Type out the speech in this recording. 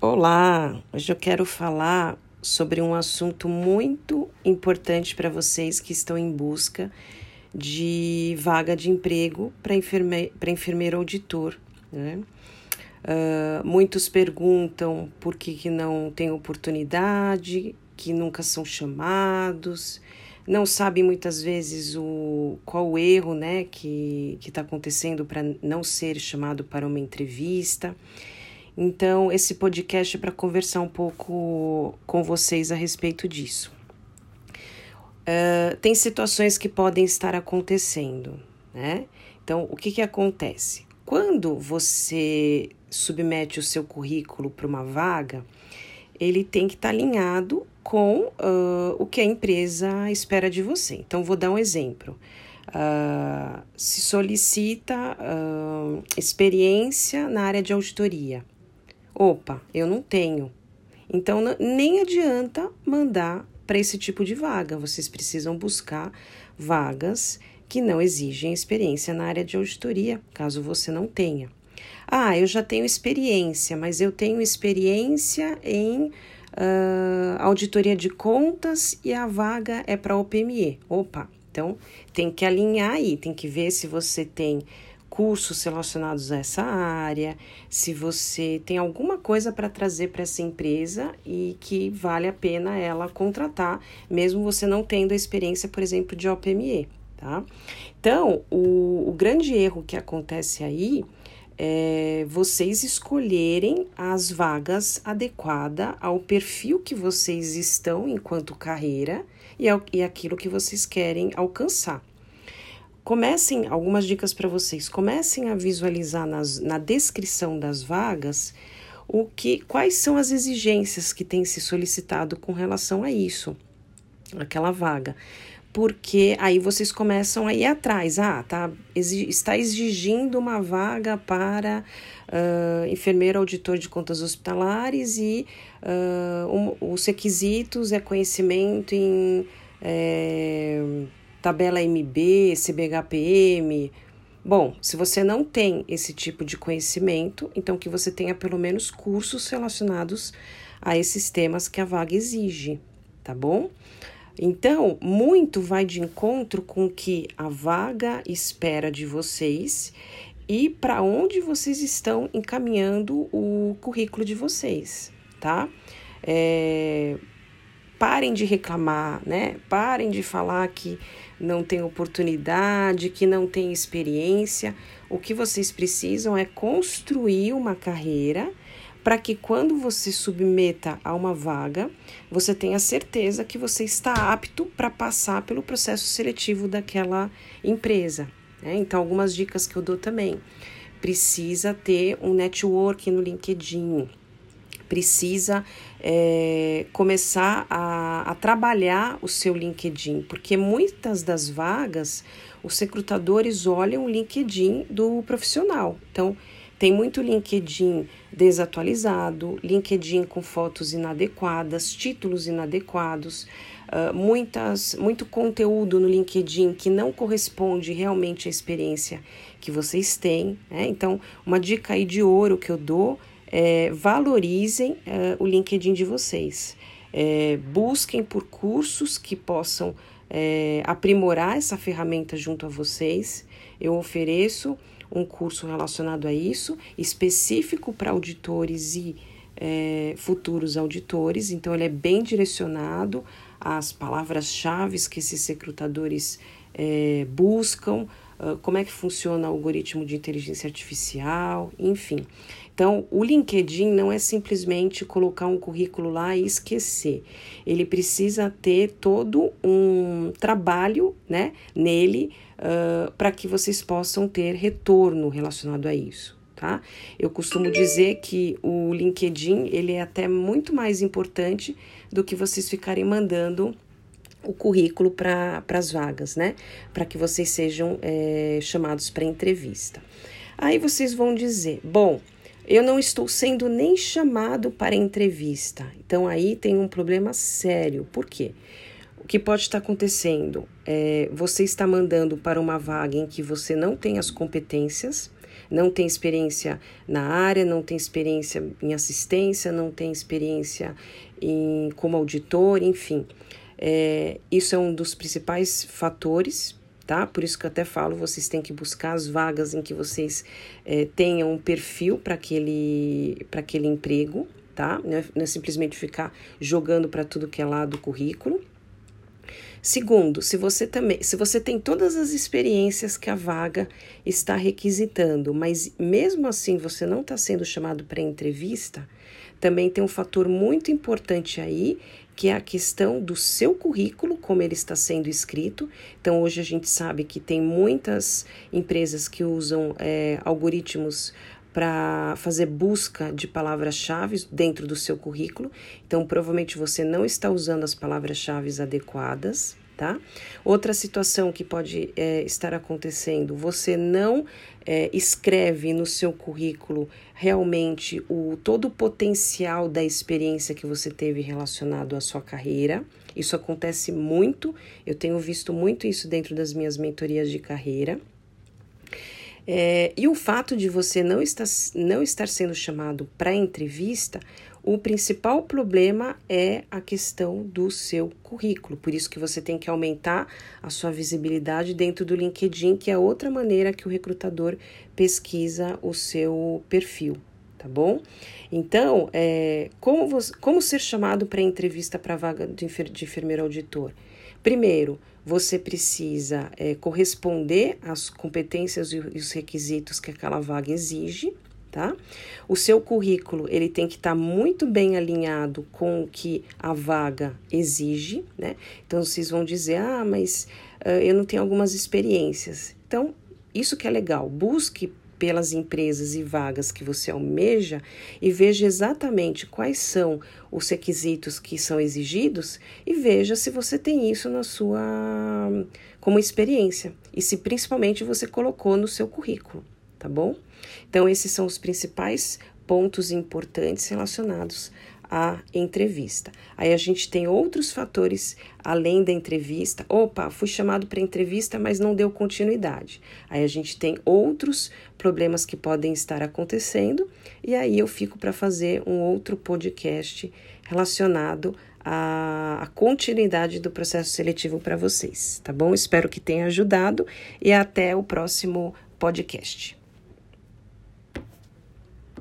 Olá, hoje eu quero falar sobre um assunto muito importante para vocês que estão em busca de vaga de emprego para enferme enfermeiro auditor. Né? Uh, muitos perguntam por que, que não tem oportunidade, que nunca são chamados, não sabem muitas vezes o, qual o erro né, que está acontecendo para não ser chamado para uma entrevista. Então, esse podcast é para conversar um pouco com vocês a respeito disso. Uh, tem situações que podem estar acontecendo, né? Então, o que, que acontece? Quando você submete o seu currículo para uma vaga, ele tem que estar tá alinhado com uh, o que a empresa espera de você. Então, vou dar um exemplo. Uh, se solicita uh, experiência na área de auditoria. Opa, eu não tenho. Então nem adianta mandar para esse tipo de vaga. Vocês precisam buscar vagas que não exigem experiência na área de auditoria, caso você não tenha. Ah, eu já tenho experiência, mas eu tenho experiência em uh, auditoria de contas e a vaga é para OPME. Opa, então tem que alinhar aí, tem que ver se você tem cursos relacionados a essa área, se você tem alguma coisa para trazer para essa empresa e que vale a pena ela contratar, mesmo você não tendo a experiência, por exemplo, de OPME, tá? Então, o, o grande erro que acontece aí é vocês escolherem as vagas adequadas ao perfil que vocês estão enquanto carreira e, ao, e aquilo que vocês querem alcançar. Comecem, algumas dicas para vocês, comecem a visualizar nas, na descrição das vagas o que, quais são as exigências que tem se solicitado com relação a isso, aquela vaga. Porque aí vocês começam a ir atrás. Ah, tá, está exigindo uma vaga para uh, enfermeiro auditor de contas hospitalares e uh, um, os requisitos é conhecimento em. É, tabela MB, CBHPM. Bom, se você não tem esse tipo de conhecimento, então que você tenha pelo menos cursos relacionados a esses temas que a vaga exige, tá bom? Então, muito vai de encontro com o que a vaga espera de vocês e para onde vocês estão encaminhando o currículo de vocês, tá? É, parem de reclamar, né? Parem de falar que não tem oportunidade, que não tem experiência. O que vocês precisam é construir uma carreira para que quando você submeta a uma vaga, você tenha certeza que você está apto para passar pelo processo seletivo daquela empresa. Né? Então, algumas dicas que eu dou também. Precisa ter um network no LinkedIn, precisa é, começar a, a trabalhar o seu LinkedIn, porque muitas das vagas os recrutadores olham o LinkedIn do profissional. Então, tem muito LinkedIn desatualizado, LinkedIn com fotos inadequadas, títulos inadequados, uh, muitas, muito conteúdo no LinkedIn que não corresponde realmente à experiência que vocês têm. Né? Então, uma dica aí de ouro que eu dou é, valorizem é, o LinkedIn de vocês. É, busquem por cursos que possam é, aprimorar essa ferramenta junto a vocês. Eu ofereço um curso relacionado a isso, específico para auditores e é, futuros auditores, então ele é bem direcionado às palavras-chave que esses recrutadores é, buscam, uh, como é que funciona o algoritmo de inteligência artificial, enfim. Então, o LinkedIn não é simplesmente colocar um currículo lá e esquecer. Ele precisa ter todo um trabalho né, nele uh, para que vocês possam ter retorno relacionado a isso. Tá? Eu costumo dizer que o LinkedIn ele é até muito mais importante do que vocês ficarem mandando o currículo para as vagas, né? Para que vocês sejam é, chamados para entrevista. Aí vocês vão dizer, bom, eu não estou sendo nem chamado para entrevista. Então aí tem um problema sério. Por quê? O que pode estar acontecendo é você está mandando para uma vaga em que você não tem as competências, não tem experiência na área, não tem experiência em assistência, não tem experiência em, como auditor, enfim. É, isso é um dos principais fatores tá? Por isso que eu até falo, vocês têm que buscar as vagas em que vocês é, tenham um perfil para aquele, aquele emprego, tá? Não é, não é simplesmente ficar jogando para tudo que é lado do currículo. Segundo, se você também, se você tem todas as experiências que a vaga está requisitando, mas mesmo assim você não está sendo chamado para entrevista, também tem um fator muito importante aí, que é a questão do seu currículo, como ele está sendo escrito. Então, hoje a gente sabe que tem muitas empresas que usam é, algoritmos para fazer busca de palavras-chave dentro do seu currículo. Então, provavelmente você não está usando as palavras-chave adequadas tá? Outra situação que pode é, estar acontecendo, você não é, escreve no seu currículo realmente o todo o potencial da experiência que você teve relacionado à sua carreira. Isso acontece muito, eu tenho visto muito isso dentro das minhas mentorias de carreira. É, e o fato de você não estar, não estar sendo chamado para entrevista o principal problema é a questão do seu currículo, por isso que você tem que aumentar a sua visibilidade dentro do LinkedIn, que é outra maneira que o recrutador pesquisa o seu perfil, tá bom? Então, é, como, você, como ser chamado para entrevista para vaga de, enfer, de enfermeiro auditor? Primeiro, você precisa é, corresponder às competências e os requisitos que aquela vaga exige tá? O seu currículo, ele tem que estar tá muito bem alinhado com o que a vaga exige, né? Então, vocês vão dizer, ah, mas uh, eu não tenho algumas experiências. Então, isso que é legal, busque pelas empresas e vagas que você almeja e veja exatamente quais são os requisitos que são exigidos e veja se você tem isso na sua como experiência e se principalmente você colocou no seu currículo, tá bom? Então, esses são os principais pontos importantes relacionados à entrevista. Aí a gente tem outros fatores além da entrevista. Opa, fui chamado para entrevista, mas não deu continuidade. Aí a gente tem outros problemas que podem estar acontecendo e aí eu fico para fazer um outro podcast relacionado à continuidade do processo seletivo para vocês, tá bom? Espero que tenha ajudado e até o próximo podcast.